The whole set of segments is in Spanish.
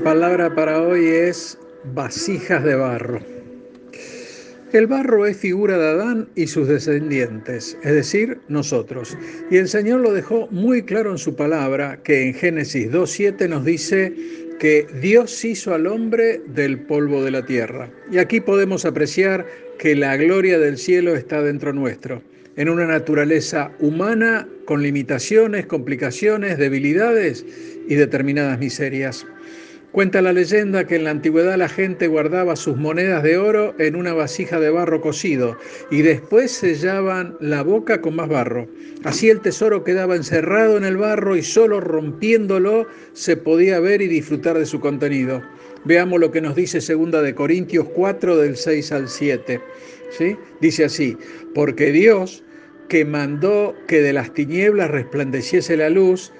La palabra para hoy es vasijas de barro. El barro es figura de Adán y sus descendientes, es decir, nosotros. Y el Señor lo dejó muy claro en su palabra, que en Génesis 2.7 nos dice que Dios hizo al hombre del polvo de la tierra. Y aquí podemos apreciar que la gloria del cielo está dentro nuestro, en una naturaleza humana con limitaciones, complicaciones, debilidades y determinadas miserias. Cuenta la leyenda que en la antigüedad la gente guardaba sus monedas de oro en una vasija de barro cocido y después sellaban la boca con más barro. Así el tesoro quedaba encerrado en el barro y solo rompiéndolo se podía ver y disfrutar de su contenido. Veamos lo que nos dice segunda de Corintios 4 del 6 al 7. ¿Sí? Dice así, porque Dios que mandó que de las tinieblas resplandeciese la luz,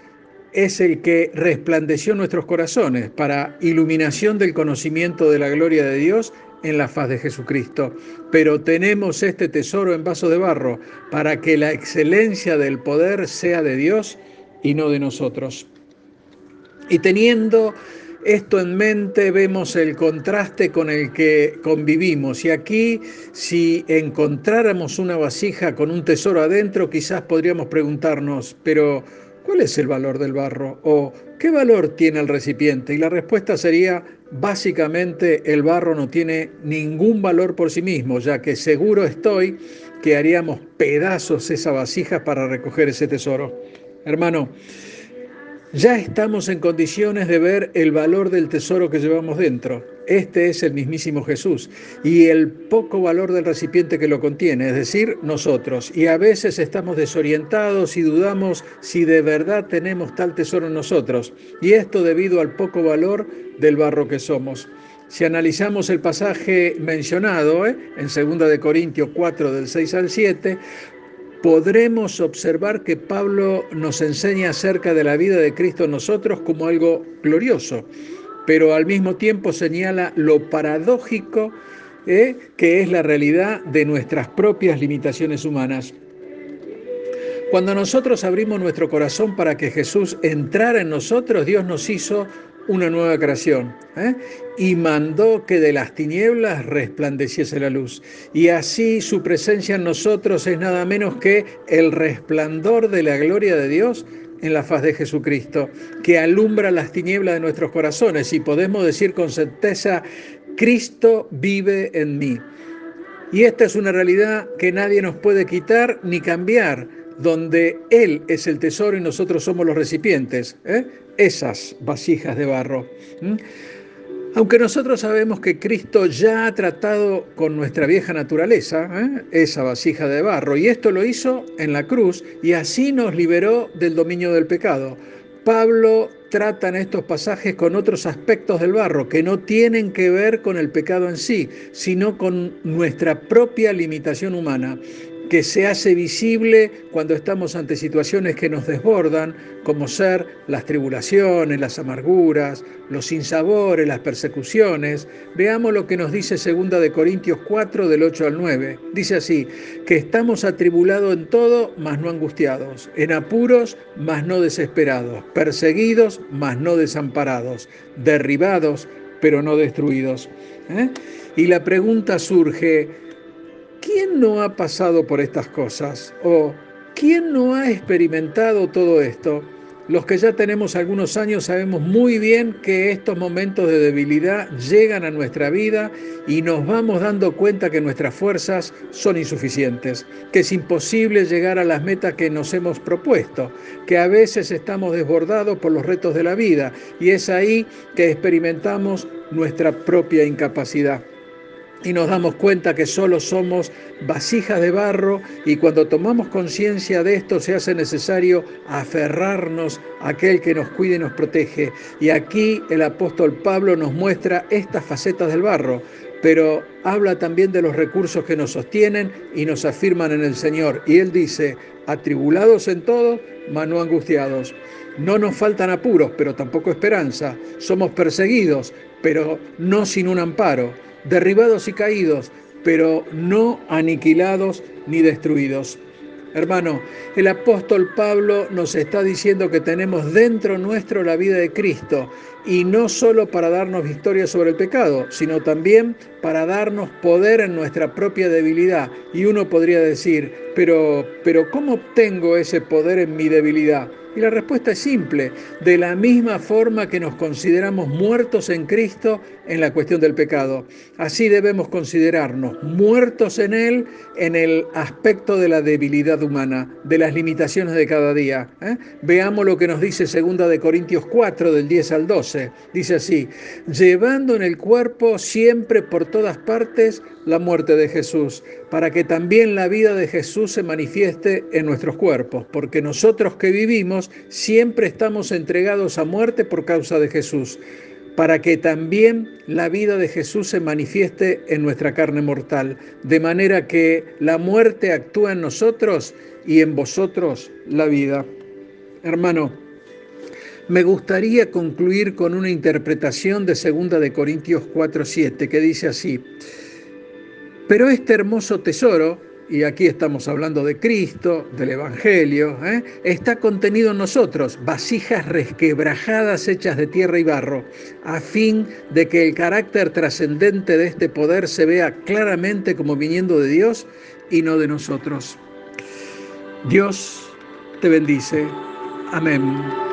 es el que resplandeció nuestros corazones para iluminación del conocimiento de la gloria de Dios en la faz de Jesucristo. Pero tenemos este tesoro en vaso de barro para que la excelencia del poder sea de Dios y no de nosotros. Y teniendo esto en mente vemos el contraste con el que convivimos. Y aquí, si encontráramos una vasija con un tesoro adentro, quizás podríamos preguntarnos, pero ¿cuál es el valor del barro? ¿O qué valor tiene el recipiente? Y la respuesta sería, básicamente el barro no tiene ningún valor por sí mismo, ya que seguro estoy que haríamos pedazos esa vasija para recoger ese tesoro. Hermano, ya estamos en condiciones de ver el valor del tesoro que llevamos dentro. Este es el mismísimo Jesús y el poco valor del recipiente que lo contiene, es decir, nosotros. Y a veces estamos desorientados y dudamos si de verdad tenemos tal tesoro en nosotros. Y esto debido al poco valor del barro que somos. Si analizamos el pasaje mencionado ¿eh? en 2 de Corintios 4 del 6 al 7, podremos observar que Pablo nos enseña acerca de la vida de Cristo en nosotros como algo glorioso, pero al mismo tiempo señala lo paradójico ¿eh? que es la realidad de nuestras propias limitaciones humanas. Cuando nosotros abrimos nuestro corazón para que Jesús entrara en nosotros, Dios nos hizo una nueva creación ¿eh? y mandó que de las tinieblas resplandeciese la luz. Y así su presencia en nosotros es nada menos que el resplandor de la gloria de Dios en la faz de Jesucristo, que alumbra las tinieblas de nuestros corazones y podemos decir con certeza, Cristo vive en mí. Y esta es una realidad que nadie nos puede quitar ni cambiar donde Él es el tesoro y nosotros somos los recipientes, ¿eh? esas vasijas de barro. Aunque nosotros sabemos que Cristo ya ha tratado con nuestra vieja naturaleza, ¿eh? esa vasija de barro, y esto lo hizo en la cruz, y así nos liberó del dominio del pecado. Pablo trata en estos pasajes con otros aspectos del barro que no tienen que ver con el pecado en sí, sino con nuestra propia limitación humana que se hace visible cuando estamos ante situaciones que nos desbordan, como ser las tribulaciones, las amarguras, los sinsabores, las persecuciones. Veamos lo que nos dice 2 de Corintios 4 del 8 al 9. Dice así, que estamos atribulados en todo, mas no angustiados, en apuros, mas no desesperados, perseguidos, mas no desamparados, derribados, pero no destruidos. ¿Eh? Y la pregunta surge, ¿quién no ha pasado por estas cosas? ¿O quién no ha experimentado todo esto? Los que ya tenemos algunos años sabemos muy bien que estos momentos de debilidad llegan a nuestra vida y nos vamos dando cuenta que nuestras fuerzas son insuficientes, que es imposible llegar a las metas que nos hemos propuesto, que a veces estamos desbordados por los retos de la vida y es ahí que experimentamos nuestra propia incapacidad y nos damos cuenta que solo somos vasijas de barro y cuando tomamos conciencia de esto se hace necesario aferrarnos a aquel que nos cuide y nos protege. Y aquí el apóstol Pablo nos muestra estas facetas del barro, pero habla también de los recursos que nos sostienen y nos afirman en el Señor. Y él dice, atribulados en todo, mas no angustiados. No nos faltan apuros, pero tampoco esperanza. Somos perseguidos, pero no sin un amparo derribados y caídos, pero no aniquilados ni destruidos. Hermano, el apóstol Pablo nos está diciendo que tenemos dentro nuestro la vida de Cristo y no solo para darnos victoria sobre el pecado, sino también para darnos poder en nuestra propia debilidad. Y uno podría decir, pero, pero ¿cómo obtengo ese poder en mi debilidad? Y la respuesta es simple, de la misma forma que nos consideramos muertos en Cristo en la cuestión del pecado. Así debemos considerarnos muertos en Él en el aspecto de la debilidad humana, de las limitaciones de cada día. ¿eh? Veamos lo que nos dice 2 de Corintios 4 del 10 al 12. Dice así, llevando en el cuerpo siempre por todas partes la muerte de Jesús, para que también la vida de Jesús se manifieste en nuestros cuerpos, porque nosotros que vivimos siempre estamos entregados a muerte por causa de Jesús, para que también la vida de Jesús se manifieste en nuestra carne mortal, de manera que la muerte actúa en nosotros y en vosotros la vida. Hermano, me gustaría concluir con una interpretación de 2 de Corintios 4:7 que dice así: pero este hermoso tesoro, y aquí estamos hablando de Cristo, del Evangelio, ¿eh? está contenido en nosotros, vasijas resquebrajadas hechas de tierra y barro, a fin de que el carácter trascendente de este poder se vea claramente como viniendo de Dios y no de nosotros. Dios te bendice. Amén.